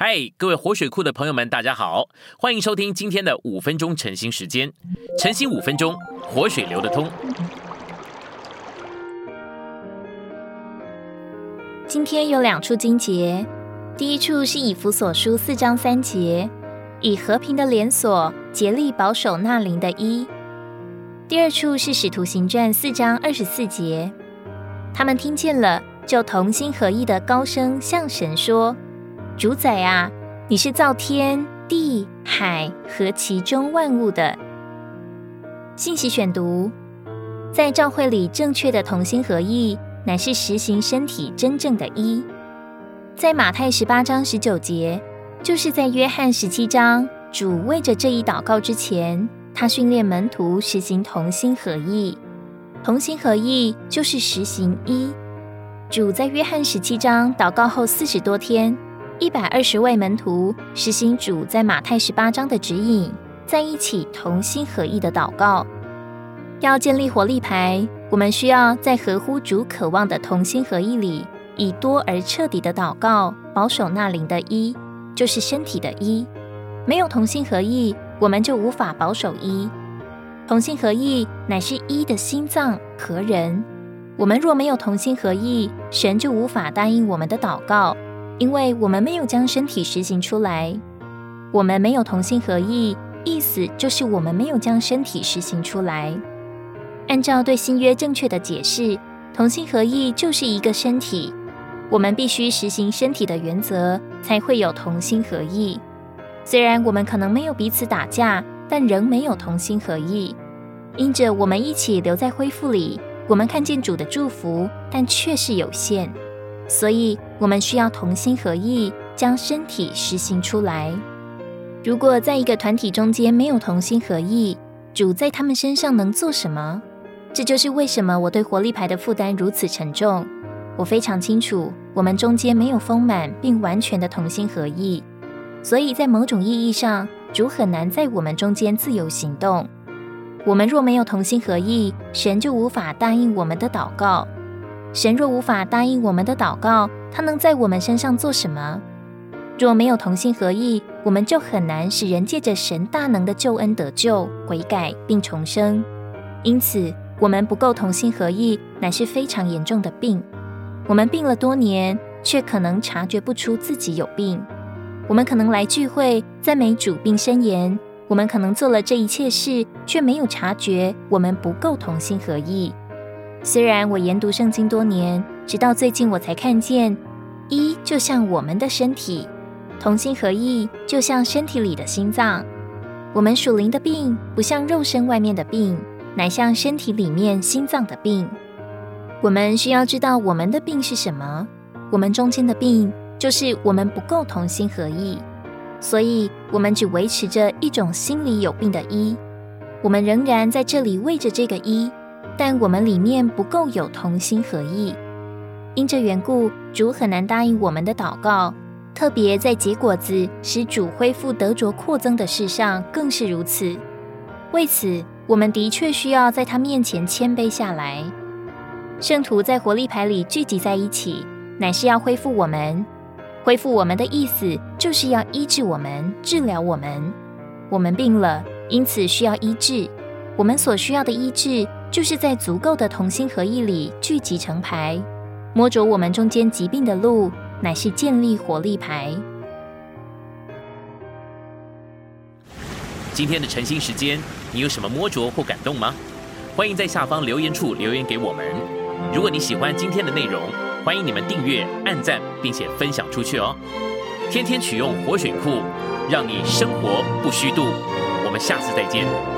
嗨，各位活水库的朋友们，大家好，欢迎收听今天的五分钟晨兴时间。晨兴五分钟，活水流得通。今天有两处经节，第一处是以弗所书四章三节，以和平的连锁竭力保守那灵的一；第二处是使徒行传四章二十四节，他们听见了，就同心合意的高声向神说。主宰啊，你是造天地海和其中万物的。信息选读，在教会里正确的同心合意，乃是实行身体真正的一。在马太十八章十九节，就是在约翰十七章，主为着这一祷告之前，他训练门徒实行同心合意。同心合意就是实行一。主在约翰十七章祷告后四十多天。一百二十位门徒实行主在马太十八章的指引，在一起同心合意的祷告。要建立活力牌，我们需要在合乎主渴望的同心合意里，以多而彻底的祷告，保守那灵的一，就是身体的一。没有同心合意，我们就无法保守一。同心合意乃是一的心脏和人。我们若没有同心合意，神就无法答应我们的祷告。因为我们没有将身体实行出来，我们没有同心合意，意思就是我们没有将身体实行出来。按照对新约正确的解释，同心合意就是一个身体，我们必须实行身体的原则，才会有同心合意。虽然我们可能没有彼此打架，但仍没有同心合意。因着我们一起留在恢复里，我们看见主的祝福，但却是有限。所以，我们需要同心合意，将身体实行出来。如果在一个团体中间没有同心合意，主在他们身上能做什么？这就是为什么我对活力牌的负担如此沉重。我非常清楚，我们中间没有丰满并完全的同心合意，所以在某种意义上，主很难在我们中间自由行动。我们若没有同心合意，神就无法答应我们的祷告。神若无法答应我们的祷告，他能在我们身上做什么？若没有同心合意，我们就很难使人借着神大能的救恩得救、悔改并重生。因此，我们不够同心合意，乃是非常严重的病。我们病了多年，却可能察觉不出自己有病。我们可能来聚会赞美主并申言，我们可能做了这一切事，却没有察觉我们不够同心合意。虽然我研读圣经多年，直到最近我才看见，一就像我们的身体，同心合意，就像身体里的心脏。我们属灵的病，不像肉身外面的病，乃像身体里面心脏的病。我们需要知道我们的病是什么。我们中间的病，就是我们不够同心合意，所以我们只维持着一种心里有病的一。我们仍然在这里为着这个一。但我们里面不够有同心合意，因这缘故，主很难答应我们的祷告。特别在结果子使主恢复得着扩增的事上，更是如此。为此，我们的确需要在他面前谦卑下来。圣徒在活力牌里聚集在一起，乃是要恢复我们。恢复我们的意思，就是要医治我们，治疗我们。我们病了，因此需要医治。我们所需要的医治。就是在足够的同心合意里聚集成牌，摸着我们中间疾病的路，乃是建立活力牌。今天的晨兴时间，你有什么摸着或感动吗？欢迎在下方留言处留言给我们。如果你喜欢今天的内容，欢迎你们订阅、按赞，并且分享出去哦。天天取用活水库，让你生活不虚度。我们下次再见。